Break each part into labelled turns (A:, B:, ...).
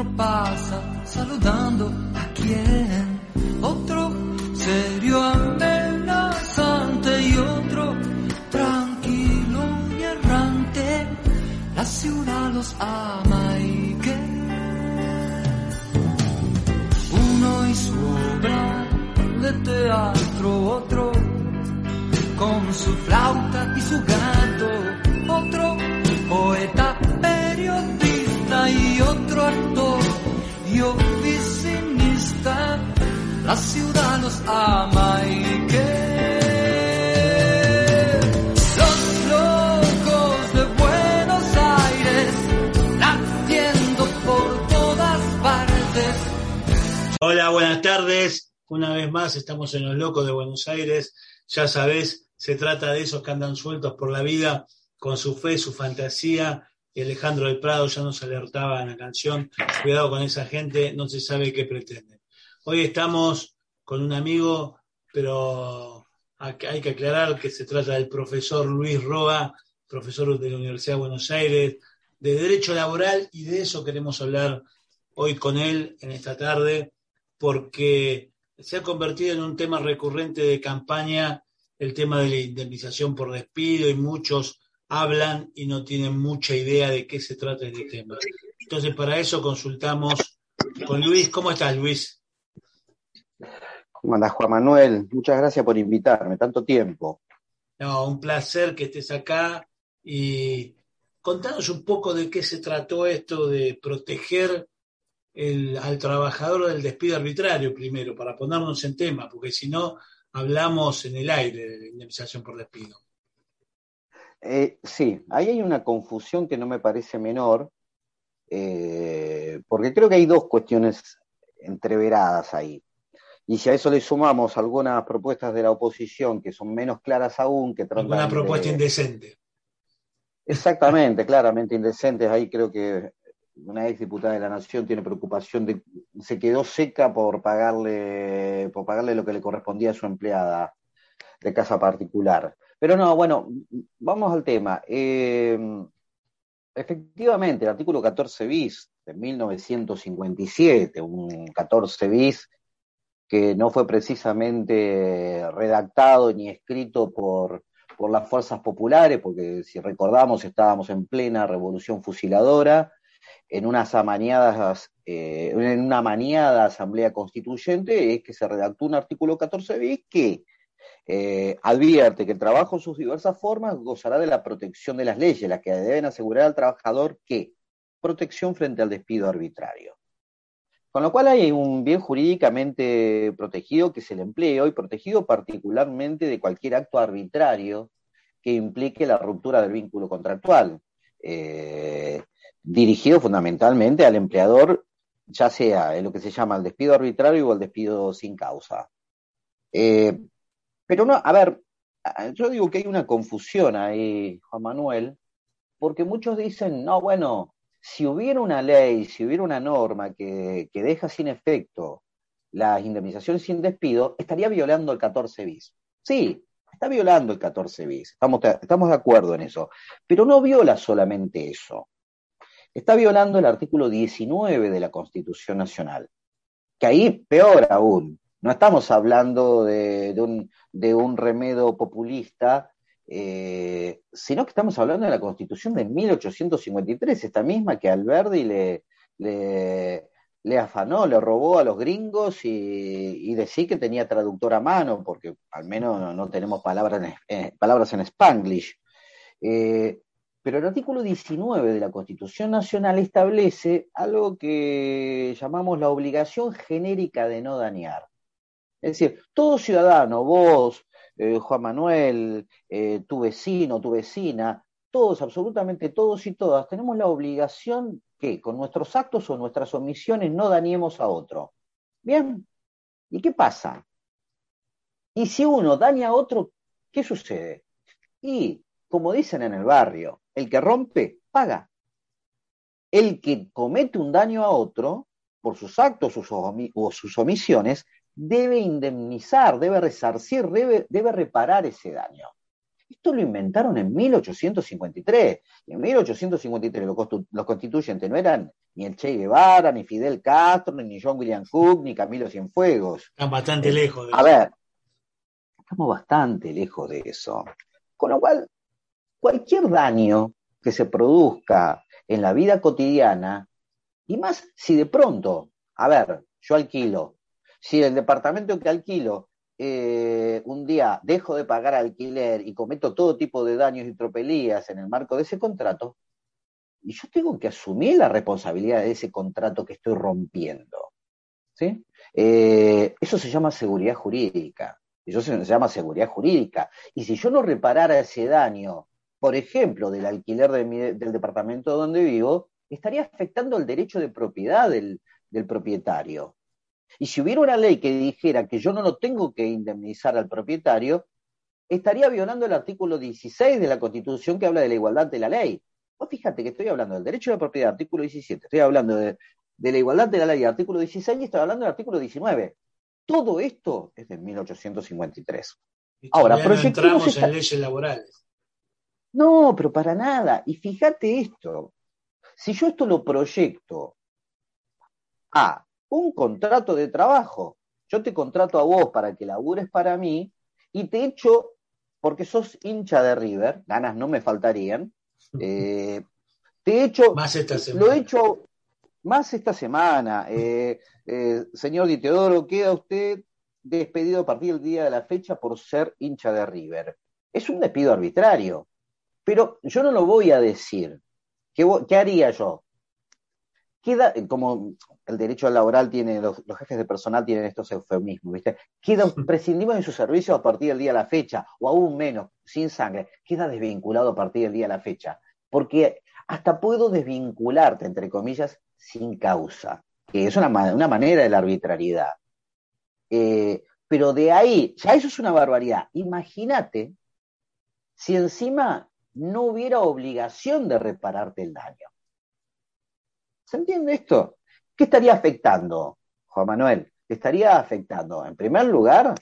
A: Otro pasa saludando a quien, otro serio amenazante y otro tranquilo y errante. La ciudad los ama y que uno y su obra de teatro, otro con su flauta y su gato, otro poeta, otro actor y oficinista. La los ama y locos de Buenos Aires por todas partes.
B: Hola, buenas tardes. Una vez más estamos en Los Locos de Buenos Aires. Ya sabés, se trata de esos que andan sueltos por la vida con su fe, su fantasía. Y Alejandro del Prado ya nos alertaba en la canción, cuidado con esa gente, no se sabe qué pretenden. Hoy estamos con un amigo, pero hay que aclarar que se trata del profesor Luis Roa, profesor de la Universidad de Buenos Aires, de Derecho Laboral, y de eso queremos hablar hoy con él en esta tarde, porque se ha convertido en un tema recurrente de campaña el tema de la indemnización por despido y muchos hablan y no tienen mucha idea de qué se trata este tema. Entonces, para eso consultamos con Luis. ¿Cómo estás, Luis?
C: ¿Cómo andas, Juan Manuel? Muchas gracias por invitarme, tanto tiempo.
B: No, un placer que estés acá y contanos un poco de qué se trató esto de proteger el, al trabajador del despido arbitrario primero, para ponernos en tema, porque si no, hablamos en el aire de la indemnización por despido.
C: Eh, sí, ahí hay una confusión que no me parece menor, eh, porque creo que hay dos cuestiones entreveradas ahí. Y si a eso le sumamos algunas propuestas de la oposición que son menos claras aún, que tratan
B: Una propuesta
C: de...
B: indecente.
C: Exactamente, claramente indecentes. Ahí creo que una ex diputada de la Nación tiene preocupación de se quedó seca por pagarle por pagarle lo que le correspondía a su empleada de casa particular. Pero no, bueno, vamos al tema. Eh, efectivamente, el artículo 14 bis de 1957, un 14 bis que no fue precisamente redactado ni escrito por, por las fuerzas populares, porque si recordamos estábamos en plena revolución fusiladora, en unas amañadas, eh, en una maniada asamblea constituyente, es que se redactó un artículo 14 bis que eh, advierte que el trabajo en sus diversas formas gozará de la protección de las leyes, las que deben asegurar al trabajador que protección frente al despido arbitrario. Con lo cual hay un bien jurídicamente protegido que es el empleo y protegido particularmente de cualquier acto arbitrario que implique la ruptura del vínculo contractual. Eh, dirigido fundamentalmente al empleador, ya sea en lo que se llama el despido arbitrario o el despido sin causa. Eh, pero no, a ver, yo digo que hay una confusión ahí, Juan Manuel, porque muchos dicen, no, bueno, si hubiera una ley, si hubiera una norma que, que deja sin efecto las indemnizaciones sin despido, estaría violando el 14 bis. Sí, está violando el 14 bis, estamos, estamos de acuerdo en eso, pero no viola solamente eso. Está violando el artículo 19 de la Constitución Nacional, que ahí peor aún, no estamos hablando de, un, remedio populista, eh, sino que estamos hablando de la Constitución de 1853, esta misma que Alberdi le, afanó, le robó a los gringos y, y que tenía traductor a mano, porque al menos no, no tenemos palabras en, eh, palabras en spanglish. Eh, pero el artículo 19 de la Constitución Nacional establece algo que llamamos la obligación genérica de no dañar. Es decir, todo ciudadano, vos, eh, Juan Manuel, eh, tu vecino, tu vecina, todos, absolutamente todos y todas, tenemos la obligación que con nuestros actos o nuestras omisiones no dañemos a otro. Bien, ¿y qué pasa? Y si uno daña a otro, ¿qué sucede? Y, como dicen en el barrio, el que rompe, paga. El que comete un daño a otro, por sus actos o sus omisiones, debe indemnizar, debe resarcir, debe, debe reparar ese daño. Esto lo inventaron en 1853. Y en 1853 los, constituyentes no eran ni el Che Guevara, ni Fidel Castro, ni John William Cook, ni Camilo Cienfuegos.
B: Están bastante lejos
C: de A ver, estamos bastante lejos de eso. Con lo cual, cualquier daño que se produzca en la vida cotidiana, y más si de pronto, a ver, yo alquilo, si el departamento que alquilo eh, un día dejo de pagar alquiler y cometo todo tipo de daños y tropelías en el marco de ese contrato, y yo tengo que asumir la responsabilidad de ese contrato que estoy rompiendo. ¿sí? Eh, eso se llama seguridad jurídica. Eso se llama seguridad jurídica. Y si yo no reparara ese daño, por ejemplo, del alquiler del departamento donde vivo, estaría afectando el derecho de propiedad del, propietario. Y si hubiera una ley que dijera que yo no lo tengo que indemnizar al propietario, estaría violando el artículo 16 de la Constitución que habla de la igualdad de la ley. Vos fíjate que estoy hablando del derecho de propiedad, artículo 17, estoy hablando de, de la igualdad de la ley, artículo 16, y estoy hablando del artículo 19. Todo esto es de 1853.
B: Ahora, no entramos en leyes laborales.
C: No, pero para nada. Y fíjate esto. Si yo esto lo proyecto a un contrato de trabajo, yo te contrato a vos para que labures para mí y te echo, porque sos hincha de River, ganas no me faltarían, eh, te echo,
B: más esta semana.
C: lo he hecho más esta semana. Eh, eh, señor Di Teodoro, queda usted despedido a partir del día de la fecha por ser hincha de River. Es un despido arbitrario, pero yo no lo voy a decir. ¿Qué, qué haría yo? Queda, como el derecho laboral tiene, los, jefes de personal tienen estos eufemismos, ¿viste? Queda prescindible de su servicio a partir del día de la fecha, o aún menos, sin sangre, queda desvinculado a partir del día de la fecha. Porque hasta puedo desvincularte, entre comillas, sin causa, que es una, una manera de la arbitrariedad. Eh, pero de ahí, ya eso es una barbaridad. Imagínate si encima no hubiera obligación de repararte el daño. ¿Se entiende esto? ¿Qué estaría afectando, Juan Manuel? Estaría afectando, en primer lugar,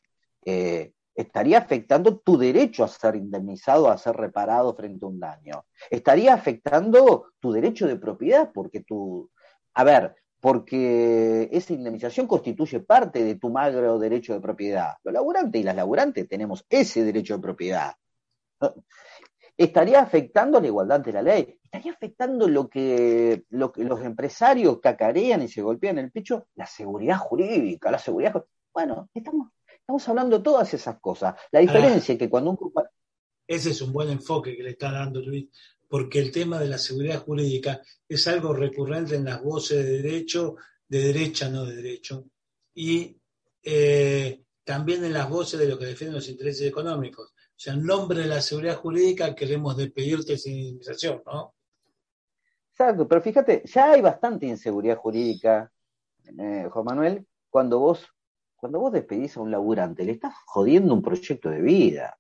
C: eh, estaría afectando tu derecho a ser indemnizado, a ser reparado frente a un daño. Estaría afectando tu derecho de propiedad, porque tu, a ver, porque esa indemnización constituye parte de tu magro derecho de propiedad. Los laburantes y las laburantes tenemos ese derecho de propiedad. Estaría afectando la igualdad ante la ley, estaría afectando lo que, lo que los empresarios cacarean y se golpean el pecho, la seguridad jurídica, la seguridad. Bueno, estamos Estamos hablando de todas esas cosas. La diferencia es que cuando un
B: Ese es un buen enfoque que le está dando Luis, porque el tema de la seguridad jurídica es algo recurrente en las voces de derecho, de derecha, no de derecho, y eh, también en las voces de lo que defienden los intereses económicos. O sea, en nombre de la seguridad jurídica queremos despedirte sin indemnización, ¿no?
C: Exacto, pero fíjate, ya hay bastante inseguridad jurídica, eh, Juan Manuel, cuando vos cuando vos despedís a un laburante, le estás jodiendo un proyecto de vida.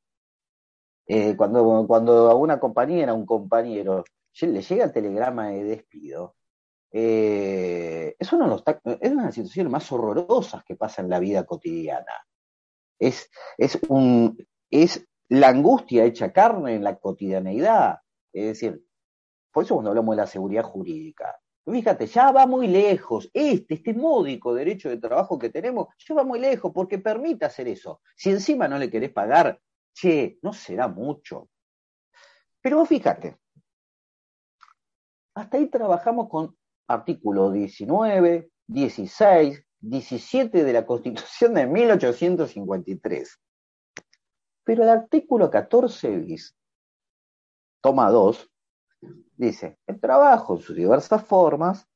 C: Eh, cuando, cuando a una compañera, a un compañero, le llega el telegrama de despido, eh, es, una de las situaciones más horrorosas que pasa en la vida cotidiana. Es, es, un, es la angustia hecha carne en la cotidianeidad. Es decir, por eso cuando hablamos de la seguridad jurídica, Fíjate, ya va muy lejos. Este, este módico derecho de trabajo que tenemos, ya va muy lejos porque permite hacer eso. Si encima no le querés pagar, che, no será mucho. Pero fíjate, hasta ahí trabajamos con artículo 19, 16, 17 de la Constitución de 1853. Pero el artículo 14 bis, toma 2, Dice, el trabajo en sus diversas formas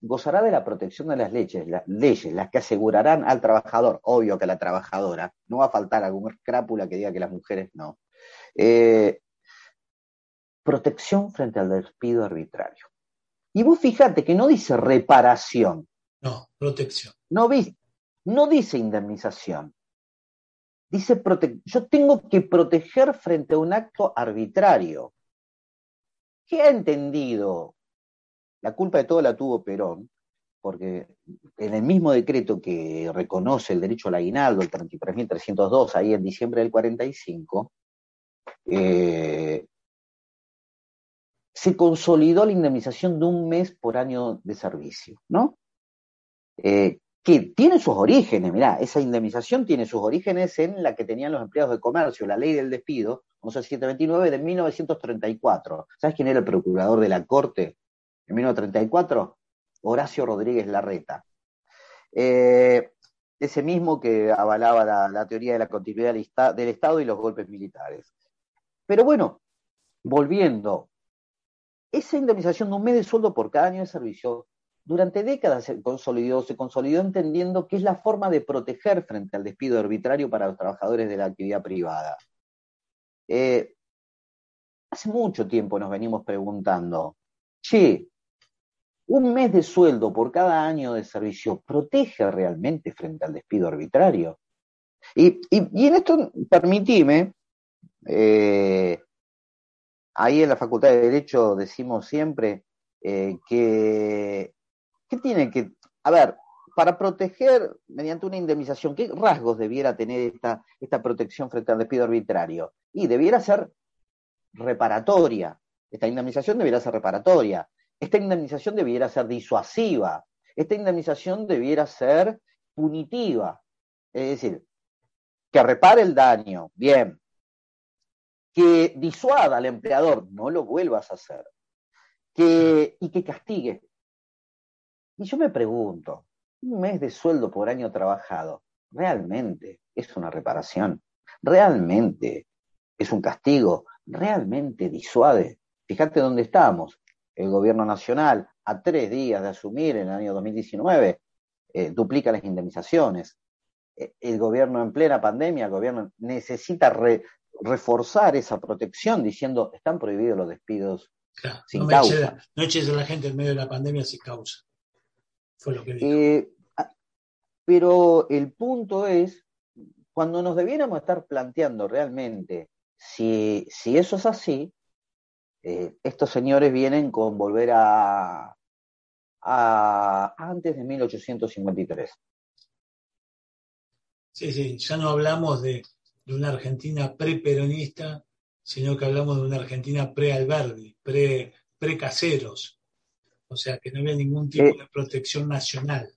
C: gozará de la protección de las leyes, las leyes, las que asegurarán al trabajador, obvio que a la trabajadora, no va a faltar algún escrápula que diga que las mujeres no. Eh, protección frente al despido arbitrario. Y vos fíjate que no dice reparación.
B: No, protección.
C: No, no dice indemnización. Dice, yo tengo que proteger frente a un acto arbitrario. ¿Qué ha entendido? La culpa de todo la tuvo Perón, porque en el mismo decreto que reconoce el derecho al aguinaldo, el 33.302, ahí en diciembre del 45, eh, se consolidó la indemnización de un mes por año de servicio, ¿no? Eh, que tiene sus orígenes, mirá, esa indemnización tiene sus orígenes en la que tenían los empleados de comercio, la ley del despido, 11.729 de 1934. ¿Sabes quién era el procurador de la Corte en 1934? Horacio Rodríguez Larreta. Eh, ese mismo que avalaba la, teoría de la continuidad del, Estado y los golpes militares. Pero bueno, volviendo, esa indemnización de un mes de sueldo por cada año de servicio durante décadas se consolidó, se consolidó entendiendo que es la forma de proteger frente al despido arbitrario para los trabajadores de la actividad privada. Eh, hace mucho tiempo nos venimos preguntando, che, ¿un mes de sueldo por cada año de servicio protege realmente frente al despido arbitrario? Y, en esto, permitime, eh, ahí en la Facultad de Derecho decimos siempre eh, que ¿Qué tiene que, a ver, para proteger mediante una indemnización, ¿qué rasgos debiera tener esta, esta protección frente al despido arbitrario? Y debiera ser reparatoria. Esta indemnización debiera ser reparatoria. Esta indemnización debiera ser disuasiva. Esta indemnización debiera ser punitiva. Es decir, que repare el daño, bien. Que disuada al empleador, no lo vuelvas a hacer. Que, y que castigue, y yo me pregunto, un mes de sueldo por año trabajado, ¿realmente es una reparación? ¿Realmente es un castigo? ¿Realmente disuade? Fíjate dónde estamos. El gobierno nacional, a tres días de asumir en el año 2019, eh, duplica las indemnizaciones. Eh, el gobierno en plena pandemia, el gobierno necesita reforzar esa protección diciendo están prohibidos los despidos sin causa.
B: no eches a la gente en medio de la pandemia sin causa.
C: Eh, pero el punto es, cuando nos debiéramos estar planteando realmente si, si eso es así, eh, estos señores vienen con volver a, a antes de 1853.
B: Sí, sí, ya no hablamos de, de una Argentina pre-peronista, sino que hablamos de una Argentina pre-Alberdi, pre-caseros. O sea, que no había ningún tipo eh, de protección nacional,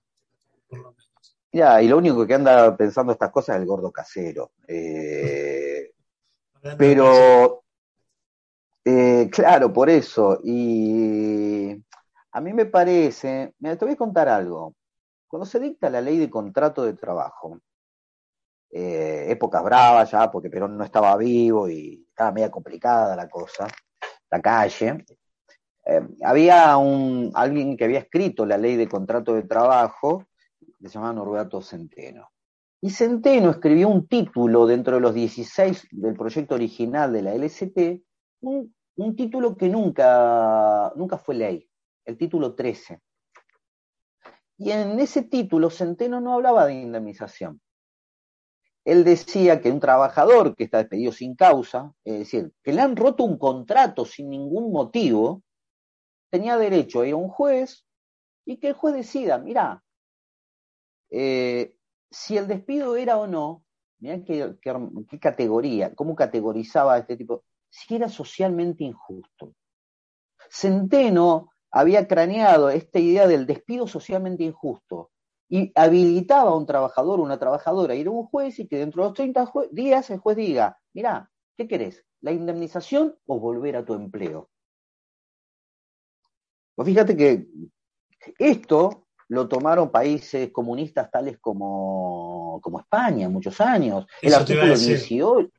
B: por lo menos.
C: Ya, y lo único que anda pensando estas cosas es el gordo casero. Eh, pero, eh, claro, por eso. Y a mí me parece, mira, te voy a contar algo. Cuando se dicta la ley de contrato de trabajo, épocas bravas ya, porque Perón no estaba vivo y estaba media complicada la cosa, la calle, eh, había un, alguien que había escrito la ley de contrato de trabajo, que se llamaba Norberto Centeno. Y Centeno escribió un título dentro de los 16 del proyecto original de la LST, un, un título que nunca, nunca fue ley, el título 13. Y en ese título Centeno no hablaba de indemnización. Él decía que un trabajador que está despedido sin causa, es decir, que le han roto un contrato sin ningún motivo, tenía derecho a ir a un juez y que el juez decida, mira, eh, si el despido era o no, mira qué, qué, categoría, cómo categorizaba este tipo, si era socialmente injusto. Centeno había craneado esta idea del despido socialmente injusto y habilitaba a un trabajador una trabajadora a ir a un juez y que dentro de los 30 días el juez diga, mira, ¿qué querés? ¿La indemnización o volver a tu empleo? Pues fíjate que esto lo tomaron países comunistas tales como, como España, muchos años. El artículo 18,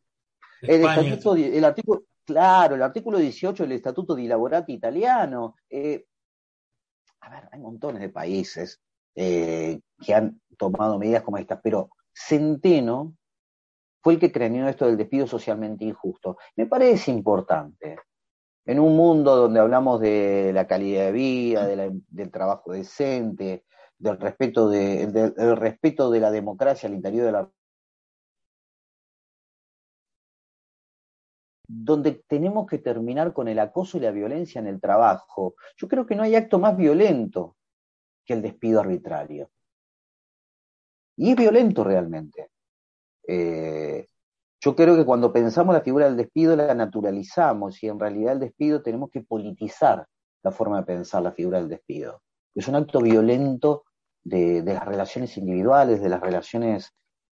C: el, estatuto, el artículo, claro, el artículo 18 del Estatuto di Lavorati italiano. Eh, a ver, hay montones de países eh, que han tomado medidas como estas, pero Centeno fue el que creó esto del despido socialmente injusto. Me parece importante. En un mundo donde hablamos de la calidad de vida, del trabajo decente, del respeto de, del respeto de la democracia al interior de la donde tenemos que terminar con el acoso y la violencia en el trabajo. Yo creo que no hay acto más violento que el despido arbitrario. Y es violento realmente. Eh, yo creo que cuando pensamos la figura del despido la naturalizamos y en realidad el despido tenemos que politizar la forma de pensar la figura del despido. Es un acto violento de, las relaciones individuales, de las relaciones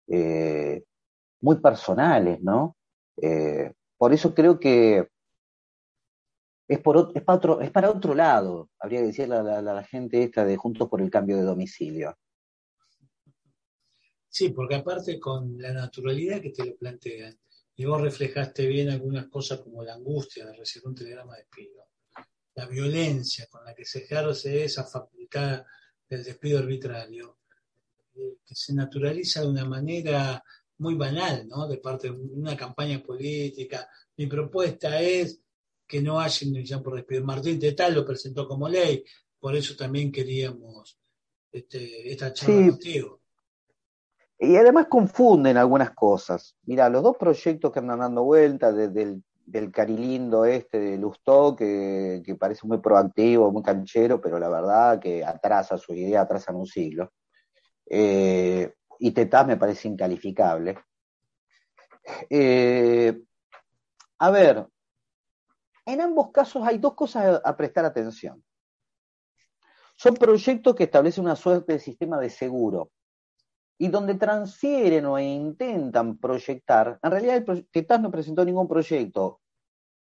C: eh, muy personales, ¿no? Eh, por eso creo que es, por, es, para otro, es para otro lado, habría que decirle a la, gente esta de Juntos por el Cambio de Domicilio.
B: Sí, porque aparte con la naturalidad que te lo plantean, y vos reflejaste bien algunas cosas como la angustia de recibir un telegrama de despido, la violencia con la que se ejerce esa facultad del despido arbitrario, eh, que se naturaliza de una manera muy banal, ¿no? De parte de una campaña política. Mi propuesta es que no haya indemnización por despido. Martín Tetal lo presentó como ley, por eso también queríamos este, esta charla contigo.
C: Y además confunden algunas cosas. Mira, los dos proyectos que andan dando vuelta, desde el carilindo este de Lustó, que, parece muy proactivo, muy canchero, pero la verdad que atrasa su idea, atrasa un siglo. Eh, y Tetaz me parece incalificable. Eh, a ver, en ambos casos hay dos cosas a, prestar atención. Son proyectos que establecen una suerte de sistema de seguro y donde transfieren o intentan proyectar, en realidad el no presentó ningún proyecto,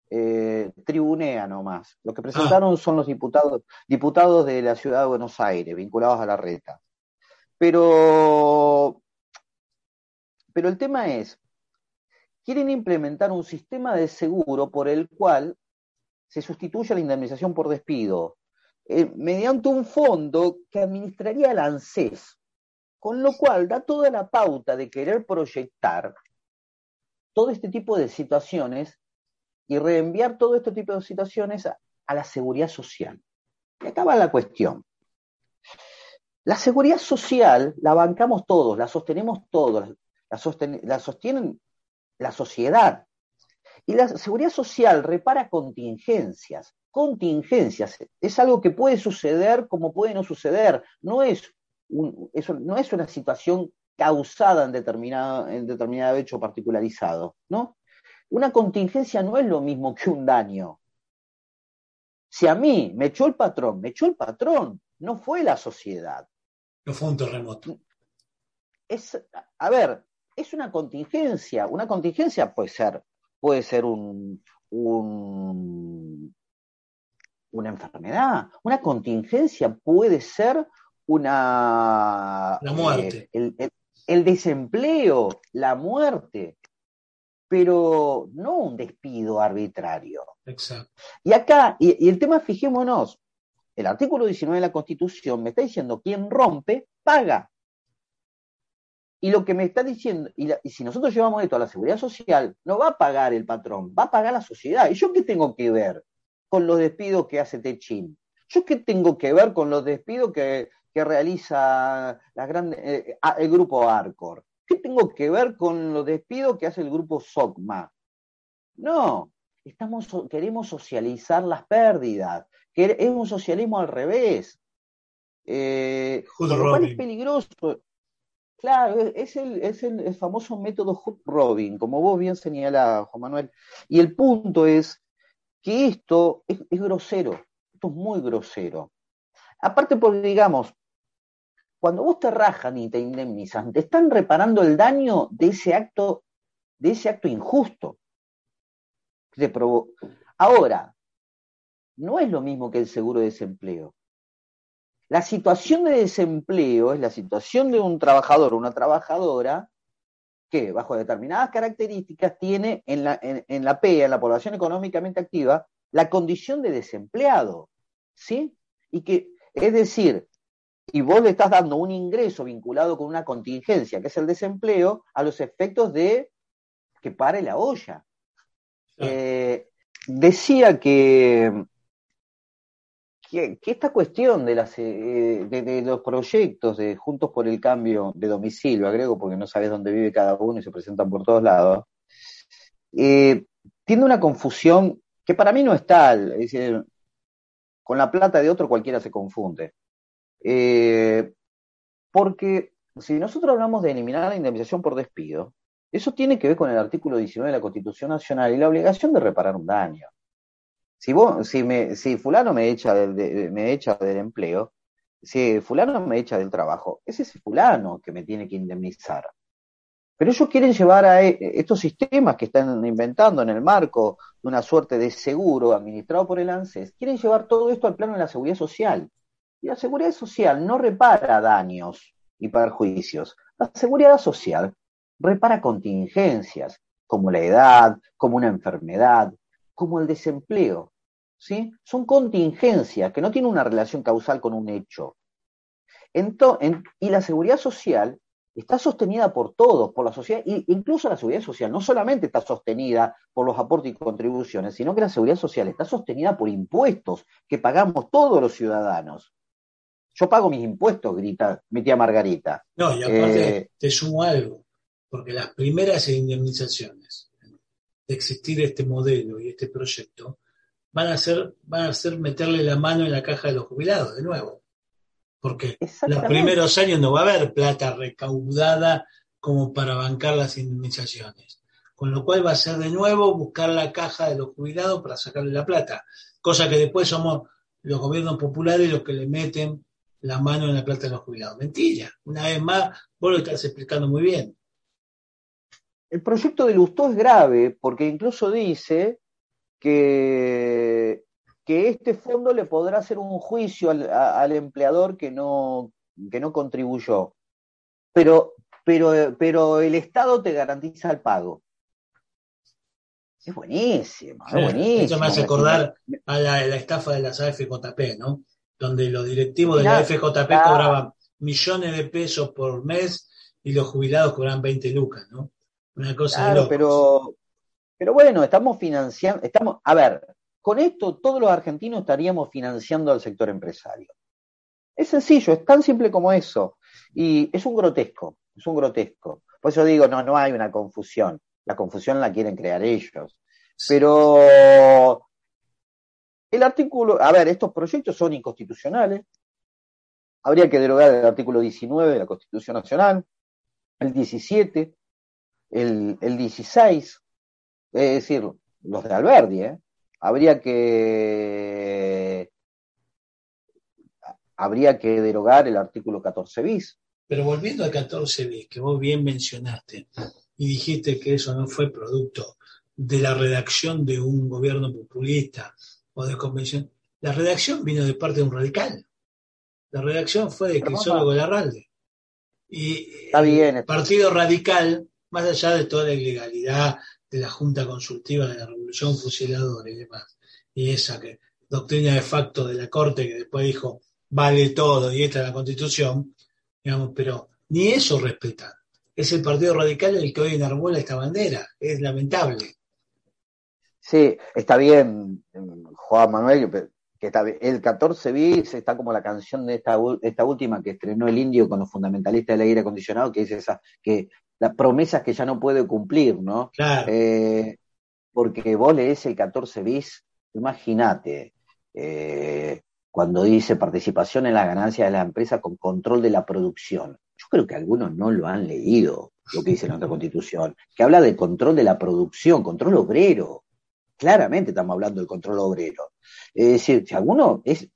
C: eh, tribunea nomás. Lo que presentaron ah. son los diputados, diputados de la ciudad de Buenos Aires, vinculados a la reta. Pero, pero el tema es, quieren implementar un sistema de seguro por el cual se sustituye la indemnización por despido eh, mediante un fondo que administraría el ANSES, con lo cual da toda la pauta de querer proyectar todo este tipo de situaciones y reenviar todo este tipo de situaciones a, la seguridad social. Y acaba la cuestión. La seguridad social la bancamos todos, la sostenemos todos, la, sostienen la sociedad. Y la seguridad social repara contingencias. Contingencias es algo que puede suceder como puede no suceder. No es, un, no es una situación causada en determinado, en determinado hecho particularizado. ¿no? Una contingencia no es lo mismo que un daño. Si a mí me echó el patrón, me echó el patrón, no fue la sociedad.
B: No fue un terremoto.
C: Es, a ver, es una contingencia. Una contingencia puede ser, puede ser un, una enfermedad. Una contingencia puede ser una.
B: La muerte.
C: Eh, el, desempleo, la muerte. Pero no un despido arbitrario.
B: Exacto.
C: Y acá, y el tema, fijémonos, el artículo 19 de la Constitución me está diciendo quien rompe, paga. Y lo que me está diciendo, y, si nosotros llevamos esto a la seguridad social, no va a pagar el patrón, va a pagar la sociedad. ¿Y yo qué tengo que ver con los despidos que hace Techin? ¿Yo qué tengo que ver con los despidos que, realiza la eh, el grupo Arcor? ¿Qué tengo que ver con los despidos que hace el grupo SOCMA? No, estamos, queremos socializar las pérdidas que es un socialismo al revés. Eh, lo es peligroso. Claro, es el, es el, famoso método Hood Robin, como vos bien señalás, Juan Manuel. Y el punto es que esto es, grosero, esto es muy grosero. Aparte, porque digamos, cuando vos te rajan y te indemnizan, te están reparando el daño de ese acto, de ese acto injusto. Ahora, no es lo mismo que el seguro de desempleo. La situación de desempleo es la situación de un trabajador o una trabajadora que, bajo determinadas características, tiene en la, en, la PEA, en la población económicamente activa, la condición de desempleado. ¿Sí? Y que Es decir, y vos le estás dando un ingreso vinculado con una contingencia, que es el desempleo, a los efectos de que pare la olla. Eh, decía que, que, esta cuestión de, las, eh, de, los proyectos de Juntos por el Cambio de domicilio, agrego porque no sabes dónde vive cada uno y se presentan por todos lados, eh, tiene una confusión que para mí no es tal. Es decir, con la plata de otro cualquiera se confunde. Eh, porque si nosotros hablamos de eliminar la indemnización por despido, eso tiene que ver con el artículo 19 de la Constitución Nacional y la obligación de reparar un daño. Si, fulano me echa del, me echa del empleo, si fulano me echa del trabajo, es ese fulano que me tiene que indemnizar. Pero ellos quieren llevar a e, estos sistemas que están inventando en el marco de una suerte de seguro administrado por el ANSES, quieren llevar todo esto al plano de la seguridad social. Y la seguridad social no repara daños y perjuicios. La seguridad social repara contingencias, como la edad, como una enfermedad, como el desempleo. ¿sí? Son contingencias que no tienen una relación causal con un hecho. y la seguridad social está sostenida por todos, por la sociedad, e incluso la seguridad social no solamente está sostenida por los aportes y contribuciones, sino que la seguridad social está sostenida por impuestos que pagamos todos los ciudadanos. Yo pago mis impuestos, grita mi tía Margarita.
B: No, y aparte eh, te sumo algo, porque las primeras indemnizaciones de existir este modelo y este proyecto van a ser, van a ser meterle la mano en la caja de los jubilados, de nuevo porque los primeros años no va a haber plata recaudada como para bancar las indemnizaciones. Con lo cual va a ser de nuevo buscar la caja de los jubilados para sacarle la plata, cosa que después somos los gobiernos populares los que le meten la mano en la plata de los jubilados. Mentira, una vez más, vos lo estás explicando muy bien.
C: El proyecto de Lustó es grave porque incluso dice que que este fondo le podrá hacer un juicio al, empleador que no, que no contribuyó. Pero, pero, pero el Estado te garantiza el pago. Es buenísimo, es buenísimo.
B: Eso me hace acordar a la, estafa de las AFJP, ¿no? Donde los directivos de la AFJP cobraban millones de pesos por mes y los jubilados cobraban 20 lucas, ¿no? Una cosa de
C: Pero, pero bueno, estamos financiando, estamos, a ver, con esto todos los argentinos estaríamos financiando al sector empresario. Es sencillo, es tan simple como eso. Y es un grotesco, es un grotesco. Por eso digo, no, no hay una confusión. La confusión la quieren crear ellos. Pero el artículo, a ver, estos proyectos son inconstitucionales. Habría que derogar el artículo 19 de la Constitución Nacional, el 17, el, el 16, es decir, los de Alberdi, ¿eh? habría que habría que derogar el artículo 14 bis.
B: Pero volviendo al 14 bis, que vos bien mencionaste, y dijiste que eso no fue producto de la redacción de un gobierno populista o de convención, la redacción vino de parte de un radical. La redacción fue de Crisólogo Larralde. Y el Partido Radical, más allá de toda la ilegalidad de la Junta Consultiva de la Revolución Fusiladora y demás, y esa que, doctrina de facto de la Corte que después dijo vale todo y esta es la Constitución, digamos, pero ni eso respetan. Es el Partido Radical el que hoy enarbola esta bandera, es lamentable.
C: Sí, está bien, Juan Manuel, que está el 14 bis está como la canción de esta, esta última que estrenó el indio con los fundamentalistas del aire acondicionado, que es esa, que las promesas que ya no puede cumplir, ¿no?
B: Claro.
C: Eh, porque vos lees el 14 bis, imagínate, eh, cuando dice participación en la ganancia de la empresa con control de la producción. Yo creo que algunos no lo han leído, lo que dice nuestra constitución, que habla de control de la producción, control obrero. Claramente estamos hablando del control obrero. Es decir, si alguno es,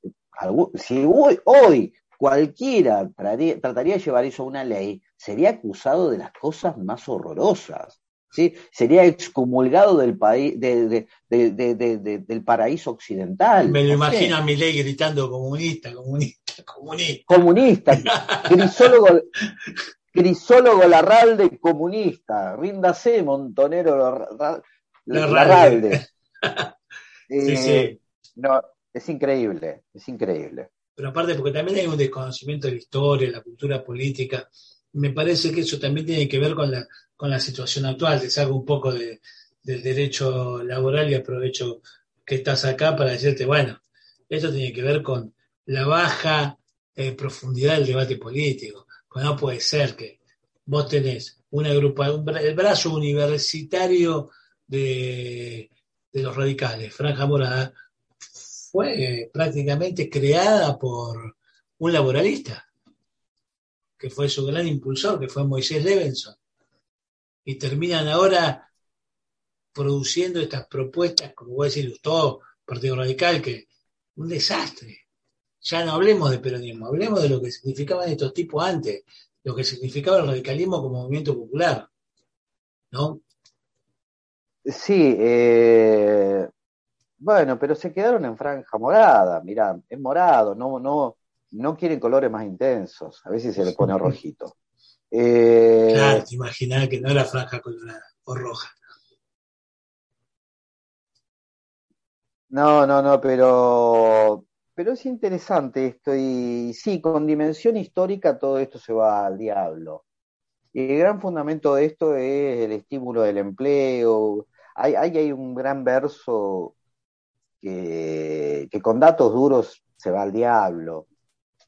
C: si hoy, hoy cualquiera trataría de llevar eso a una ley, sería acusado de las cosas más horrorosas. ¿sí? Sería excomulgado del país, de, del paraíso occidental.
B: Me lo imagino a mi ley gritando comunista, comunista, comunista.
C: Comunista, crisólogo, crisólogo Larralde comunista, ríndase, montonero Larralde. sí, sí. Eh, no, es increíble, es increíble.
B: pero aparte porque también hay un desconocimiento de la historia, la cultura política. Me parece que eso también tiene que ver con la, con la situación actual. Te saco un poco de, del derecho laboral y aprovecho que estás acá para decirte, bueno, esto tiene que ver con la baja eh, profundidad del debate político. Pues no puede ser que vos tenés una grupa, el brazo universitario de, los radicales, Franja Morada, fue prácticamente creada por un laboralista, que fue su gran impulsor, que fue Moisés Levenson. Y terminan ahora produciendo estas propuestas, como voy a decir, todo Partido Radical, que un desastre. Ya no hablemos de peronismo, hablemos de lo que significaban estos tipos antes, lo que significaba el radicalismo como movimiento popular. ¿No?
C: Sí, eh, bueno, pero se quedaron en franja morada, mirá, es morado, no, no, no quieren colores más intensos, a si se le pone rojito.
B: Eh, claro, te que no era franja colorada o roja.
C: No, no, no, pero, pero es interesante esto y sí, con dimensión histórica todo esto se va al diablo. El gran fundamento de esto es el estímulo del empleo. Hay, hay, un gran verso que, con datos duros se va al diablo.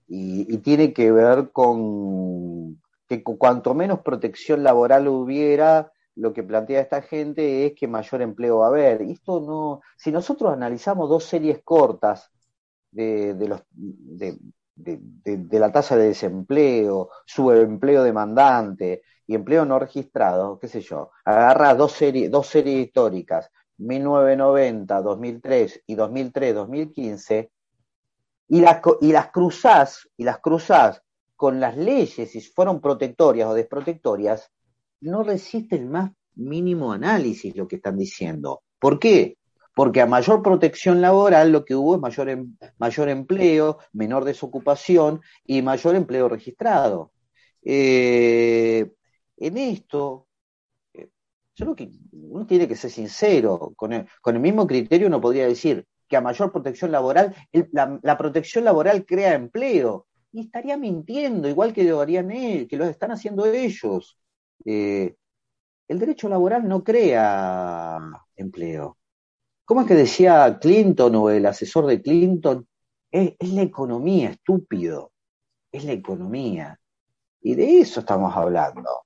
C: Y, tiene que ver con que cuanto menos protección laboral hubiera, lo que plantea esta gente es que mayor empleo va a haber. esto no, si nosotros analizamos dos series cortas de, de los, de, de, la tasa de desempleo, subempleo demandante y empleo no registrado, qué sé yo, agarra dos series, dos series históricas, 1990, 2003 y 2003, 2015, y las, y las cruzás, y las cruzás con las leyes, si fueron protectorias o desprotectorias, no resiste el más mínimo análisis lo que están diciendo. ¿Por qué? Porque a mayor protección laboral lo que hubo es mayor, em, mayor empleo, menor desocupación y mayor empleo registrado. Eh, en esto, yo creo que uno tiene que ser sincero, con el, con el mismo criterio uno podría decir que a mayor protección laboral, la, protección laboral crea empleo. Y estaría mintiendo, igual que lo harían ellos, que lo están haciendo ellos. Eh, el derecho laboral no crea empleo. ¿Cómo es que decía Clinton o el asesor de Clinton? Es, la economía, estúpido. Es la economía. Y de eso estamos hablando.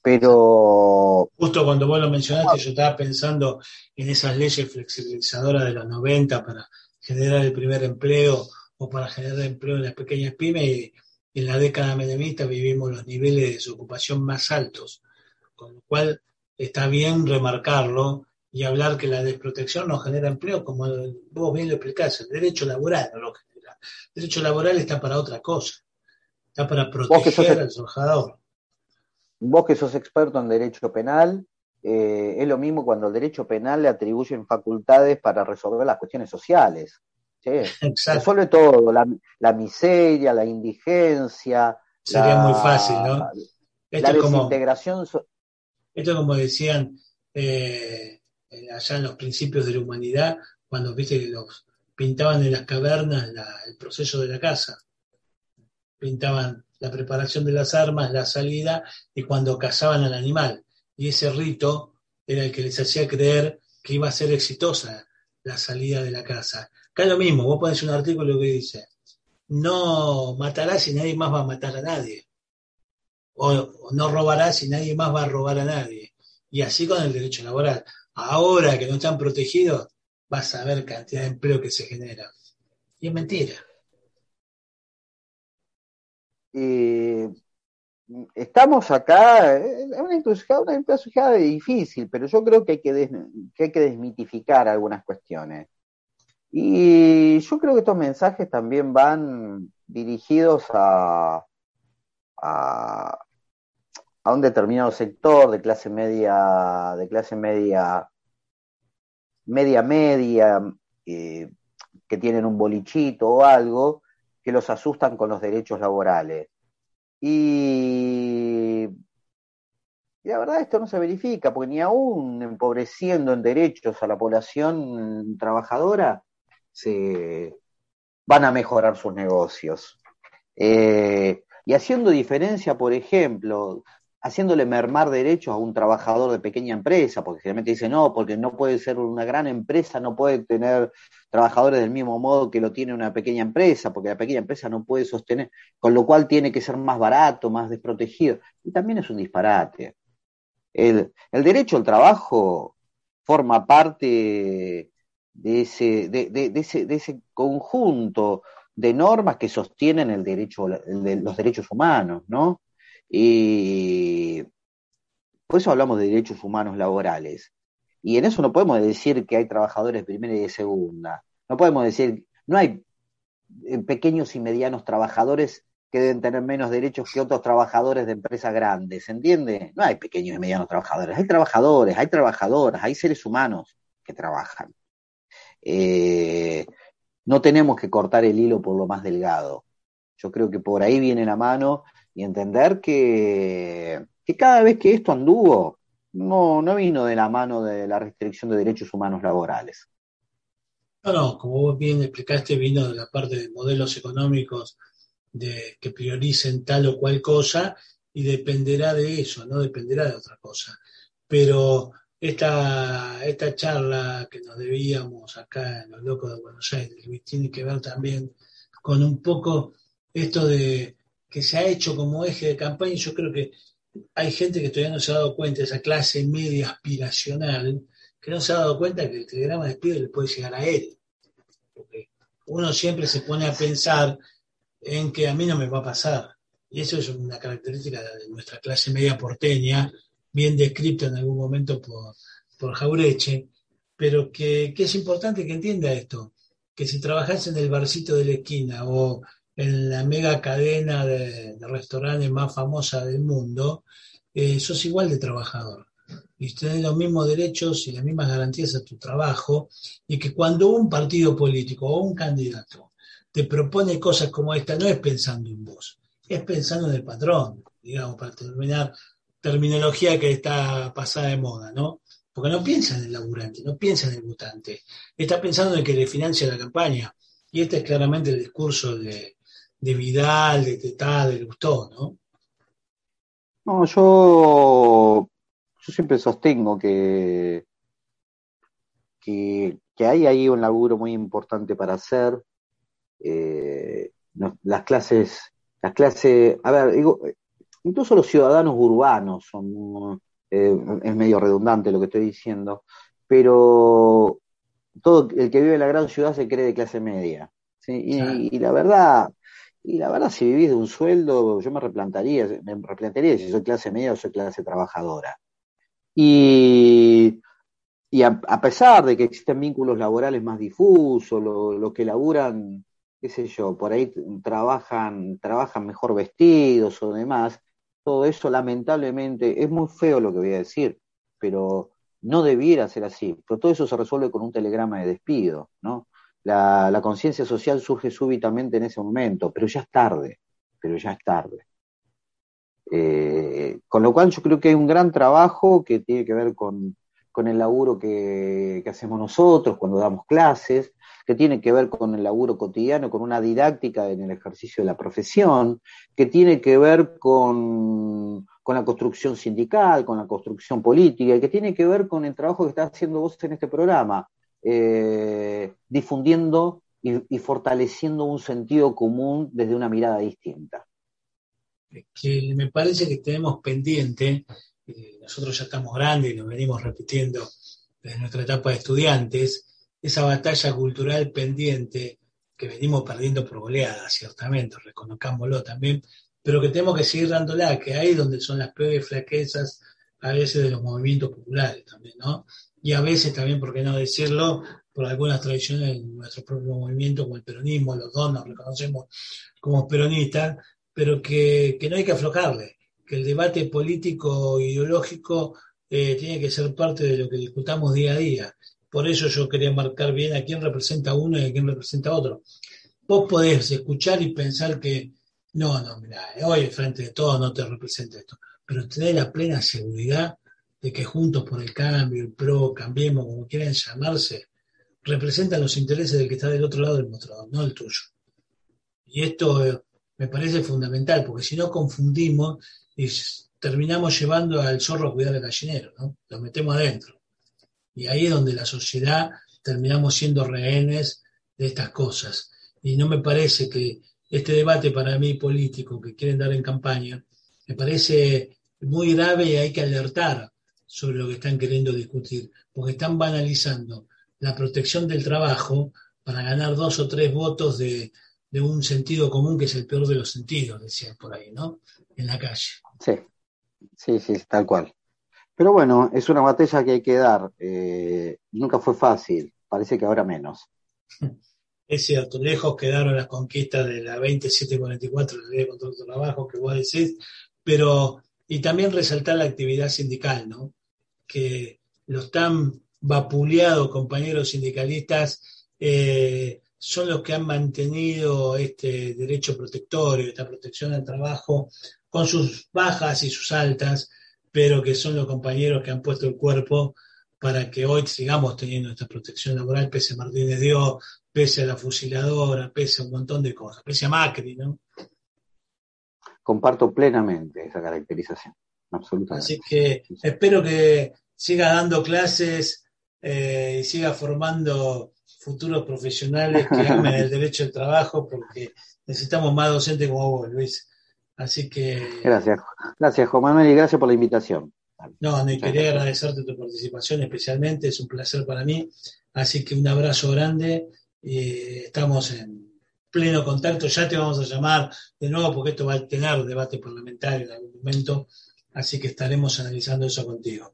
C: Pero.
B: Justo cuando vos lo mencionaste, yo estaba pensando en esas leyes flexibilizadoras de los 90 para generar el primer empleo o para generar empleo en las pequeñas pymes. Y en la década menemista vivimos los niveles de desocupación más altos, con lo cual está bien remarcarlo y hablar que la desprotección no genera empleo, como vos bien lo explicás, el derecho laboral no lo genera. El derecho laboral está para otra cosa, está para proteger al trabajador
C: vos que sos experto en derecho penal, eh, es lo mismo cuando el derecho penal le atribuyen facultades para resolver las cuestiones sociales. ¿sí? Resuelve todo, la, miseria, la indigencia.
B: Sería muy fácil, ¿no?
C: la desintegración.
B: esto es como decían eh, allá en los principios de la humanidad, cuando viste que los pintaban en las cavernas el proceso de la casa. Pintaban la preparación de las armas, la salida y cuando cazaban al animal. Y ese rito era el que les hacía creer que iba a ser exitosa la salida de la casa. Acá lo mismo, vos pones un artículo que dice, no matarás si nadie más va a matar a nadie. O, no robarás si nadie más va a robar a nadie. Y así con el derecho laboral. Ahora que no están protegidos, vas a ver cantidad de empleo que se genera. Y es mentira.
C: Eh, estamos acá, es una encrucijada, difícil, pero yo creo que hay que, hay que desmitificar algunas cuestiones. Y yo creo que estos mensajes también van dirigidos a, a, un determinado sector de clase media, de clase media, media media, eh, que tienen un bolichito o algo, que los asustan con los derechos laborales. Y, la verdad esto no se verifica, porque ni aún empobreciendo en derechos a la población trabajadora, se van a mejorar sus negocios. Eh, y haciendo diferencia, por ejemplo, haciéndole mermar derechos a un trabajador de pequeña empresa, porque generalmente dice no, porque no puede ser una gran empresa, no puede tener trabajadores del mismo modo que lo tiene una pequeña empresa, porque la pequeña empresa no puede sostener, con lo cual tiene que ser más barato, más desprotegido. Y también es un disparate. El, el derecho al trabajo forma parte de ese, de, de, ese, de ese conjunto de normas que sostienen el derecho, los derechos humanos, ¿no? Y por eso hablamos de derechos humanos laborales. Y en eso no podemos decir que hay trabajadores de primera y de segunda. No podemos decir, no hay eh, pequeños y medianos trabajadores que deben tener menos derechos que otros trabajadores de empresas grandes, ¿entiende? No hay pequeños y medianos trabajadores, hay trabajadores, hay trabajadoras, hay seres humanos que trabajan. Eh, no tenemos que cortar el hilo por lo más delgado. Yo creo que por ahí viene la mano y entender que, que cada vez que esto anduvo, no, no vino de la mano de la restricción de derechos humanos laborales.
B: No, no, como vos bien explicaste, vino de la parte de modelos económicos de que prioricen tal o cual cosa y dependerá de eso, no dependerá de otra cosa. Pero esta, esta charla que nos debíamos acá en Los Locos de Buenos Aires tiene que ver también con un poco esto de que se ha hecho como eje de campaña, yo creo que hay gente que todavía no se ha dado cuenta, esa clase media aspiracional, que no se ha dado cuenta que el telegrama de despido le puede llegar a él. Porque uno siempre se pone a pensar en que a mí no me va a pasar. Y eso es una característica de nuestra clase media porteña, bien descrita en algún momento por, por Jaureche, pero que, que es importante que entienda esto, que si trabajas en el barcito de la esquina o en la mega cadena de, restaurantes más famosa del mundo, eh, sos igual de trabajador. Y tenés los mismos derechos y las mismas garantías a tu trabajo, y que cuando un partido político o un candidato te propone cosas como esta, no es pensando en vos, es pensando en el patrón, digamos, para terminar, terminología que está pasada de moda, ¿no? Porque no piensa en el laburante, no piensa en el mutante, está pensando en que le financia la campaña. Y este es claramente el discurso de, de Vidal, de Tetá, de Lustó, ¿no?
C: No, yo, yo siempre sostengo que, que, hay ahí un laburo muy importante para hacer. Eh, las clases, las clases, a ver, digo, incluso los ciudadanos urbanos son, eh, es medio redundante lo que estoy diciendo, pero todo el que vive en la gran ciudad se cree de clase media. ¿sí? y, la verdad, y la verdad, si vivís de un sueldo, yo me replantaría, me replantaría si soy clase media o soy clase trabajadora. Y, y a, pesar de que existen vínculos laborales más difusos, los lo que laburan, qué sé yo, por ahí trabajan, trabajan mejor vestidos o demás, todo eso lamentablemente es muy feo lo que voy a decir, pero no debiera ser así. Pero todo eso se resuelve con un telegrama de despido, ¿no? La, conciencia social surge súbitamente en ese momento, pero ya es tarde, pero ya es tarde. Eh, con lo cual yo creo que hay un gran trabajo que tiene que ver con, el laburo que, hacemos nosotros cuando damos clases, que tiene que ver con el laburo cotidiano, con una didáctica en el ejercicio de la profesión, que tiene que ver con, con la construcción sindical, con la construcción política, y que tiene que ver con el trabajo que está haciendo vos en este programa, eh, difundiendo y, fortaleciendo un sentido común desde una mirada distinta.
B: Que me parece que tenemos pendiente, eh, nosotros ya estamos grandes y nos venimos repitiendo desde nuestra etapa de estudiantes, esa batalla cultural pendiente que venimos perdiendo por goleada, ciertamente, reconozcámoslo también, pero que tenemos que seguir dándola, que ahí es donde son las peores flaquezas a veces de los movimientos populares también, ¿no? Y a veces también, por qué no decirlo, por algunas tradiciones de nuestro propio movimiento, como el peronismo, los dos nos reconocemos como peronistas, pero que, no hay que aflojarle, que el debate político ideológico eh, tiene que ser parte de lo que discutamos día a día. Por eso yo quería marcar bien a quién representa uno y a quién representa otro. Vos podés escuchar y pensar que, no, no, mira, hoy frente de todo no te representa esto, pero tener la plena seguridad de que Juntos por el Cambio, el PRO, Cambiemos, como quieran llamarse, representan los intereses del que está del otro lado del mostrador, no el tuyo. Y esto eh, me parece fundamental, porque si no confundimos y terminamos llevando al zorro a cuidar al gallinero, ¿no? Lo metemos adentro. Y ahí es donde la sociedad terminamos siendo rehenes de estas cosas. Y no me parece que este debate para mí político que quieren dar en campaña, me parece muy grave y hay que alertar sobre lo que están queriendo discutir, porque están banalizando la protección del trabajo para ganar dos o tres votos de, de un sentido común que es el peor de los sentidos, decían por ahí, ¿no? En la calle.
C: Sí, sí, sí, tal cual. Pero bueno, es una batalla que hay que dar. Eh, nunca fue fácil, parece que ahora menos.
B: Es cierto, lejos quedaron las conquistas de la 2744, la ley de control del trabajo que vos decís, pero y también resaltar la actividad sindical, ¿no? Que los tan vapuleados compañeros sindicalistas eh, son los que han mantenido este derecho protectorio, esta protección al trabajo, con sus bajas y sus altas, pero que son los compañeros que han puesto el cuerpo para que hoy sigamos teniendo esta protección laboral, pese a Martínez Dios, pese a la fusiladora, pese a un montón de cosas, pese a Macri, ¿no?
C: Comparto plenamente esa caracterización, absolutamente.
B: Así que espero que siga dando clases eh, y siga formando futuros profesionales que amen el derecho al trabajo, porque necesitamos más docentes como vos, Luis. Así que,
C: Gracias, gracias Juan Manuel y gracias por la invitación.
B: no, y quería agradecerte tu participación especialmente, es un placer para mí. Así que un abrazo grande y estamos en pleno contacto. Ya te vamos a llamar de nuevo porque esto va a tener debate parlamentario en algún momento, así que estaremos analizando eso contigo.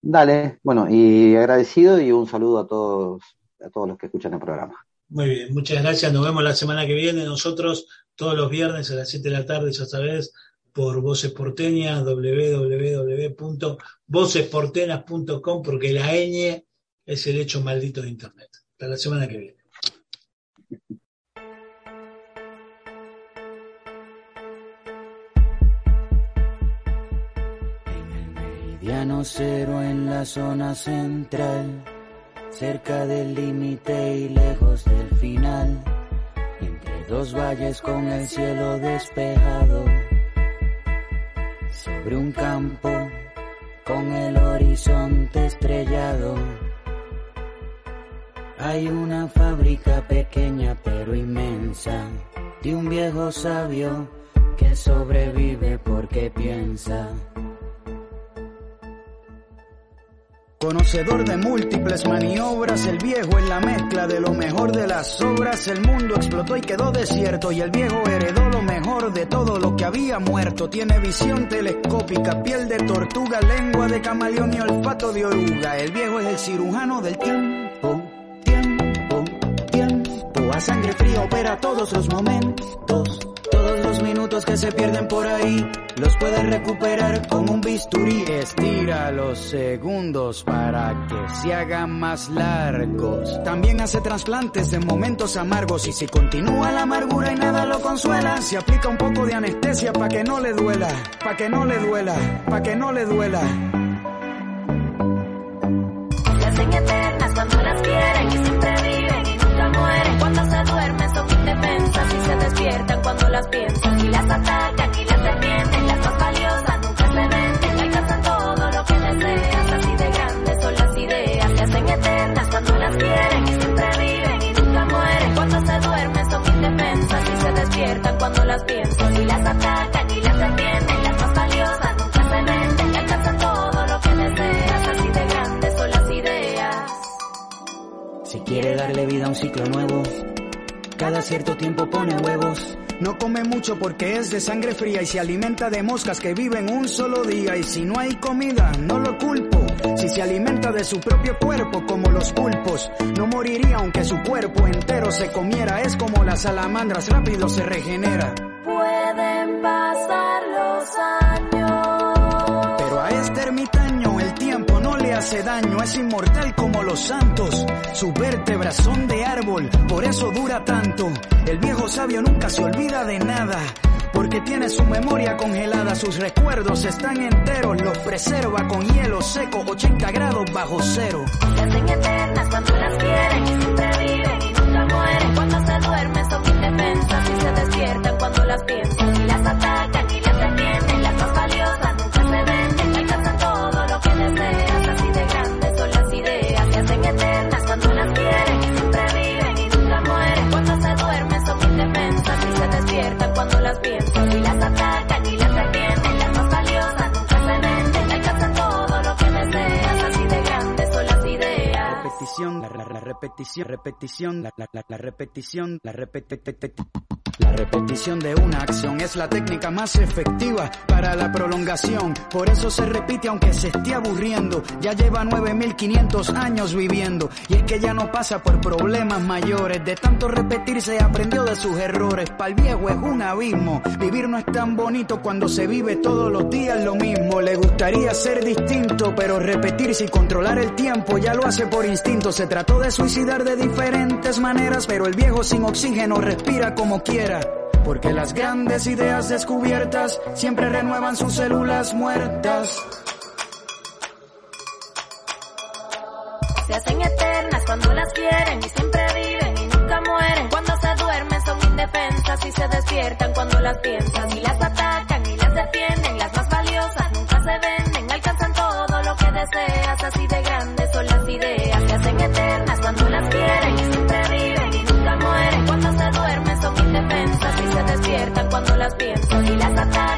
C: Dale, bueno, y agradecido y un saludo a todos, a todos los que escuchan el programa.
B: Muy bien, muchas gracias. Nos vemos la semana que viene. Nosotros todos los viernes a las 7 de la tarde, ya sabes, por Voces Porteñas, www.vocesportenas.com, porque la ñ es el hecho maldito de Internet. Hasta la semana que viene.
D: Meridiano cero en la zona central, cerca del límite y lejos del final, entre dos valles con el cielo despejado, sobre un campo con el horizonte estrellado. Hay una fábrica pequeña pero inmensa de un viejo sabio que sobrevive porque piensa.
E: Conocedor de múltiples maniobras, el viejo en la mezcla de lo mejor de las obras, el mundo explotó y quedó desierto y el viejo heredó lo mejor de todo lo que había muerto. Tiene visión telescópica, piel de tortuga, lengua de camaleón y olfato de oruga. El viejo es el cirujano del tiempo, tiempo, tiempo. A sangre fría opera todos los momentos, minutos que se pierden por ahí. Los puede recuperar con un bisturí. Estira los segundos para que se hagan más largos. También hace trasplantes de momentos amargos. Y si continúa la amargura y nada lo consuela, se aplica un poco de anestesia para que no le duela. Pa' que no le duela, pa' que no le duela.
F: Las piensan y las atacan y las defienden. Las más valiosas nunca se venden, alcanzan todo lo que deseas. Así de grandes son las ideas. Se hacen eternas cuando las quieren y siempre viven y nunca mueren. Cuando se duermen son indefensas y se despiertan cuando las piensan y las atacan y las defienden. Las más valiosas nunca se venden, alcanzan todo lo que deseas. Así de grandes son las ideas.
D: Si quiere darle vida a un ciclo nuevo, cada cierto tiempo pone huevos.
E: No come mucho porque es de sangre fría y se alimenta de moscas que viven un solo día. Y si no hay comida, no lo culpo. Si se alimenta de su propio cuerpo como los pulpos, no moriría aunque su cuerpo entero se comiera. Es como las salamandras, rápido se regenera.
F: Pueden pasar los años.
E: Hace daño, es inmortal como los santos. Sus vértebras son de árbol, por eso dura tanto. El viejo sabio nunca se olvida de nada. Porque tiene su memoria congelada, sus recuerdos están enteros, los preserva con hielo seco, 80 grados bajo cero.
F: Se hacen eternas cuando las quieren y siempre viven y nunca mueren. Cuando se duermen son indefensas
E: repetición, la, la, la, la repetición, la repetición. La repetición de una acción es la técnica más efectiva para la prolongación. Por eso se repite aunque se esté aburriendo. Ya lleva 9500 años viviendo. Y es que ya no pasa por problemas mayores. De tanto repetir se aprendió de sus errores. Para el viejo es un abismo. Vivir no es tan bonito cuando se vive todos los días lo mismo. Le gustaría ser distinto, pero repetirse y controlar el tiempo ya lo hace por instinto. Se trató de suicidar de diferentes maneras, pero el viejo sin oxígeno respira como quiera. Porque las grandes ideas descubiertas siempre renuevan sus células muertas.
F: Se hacen eternas cuando las quieren y siempre viven y nunca mueren. Cuando se duermen son indefensas y se despiertan cuando las piensan y las atacan y las defienden. Las más valiosas nunca se venden, alcanzan todo lo que deseas. Cuando las quieren y siempre viven y nunca mueren. Cuando se duermen son indefensas y se despiertan cuando las piensan y las atacan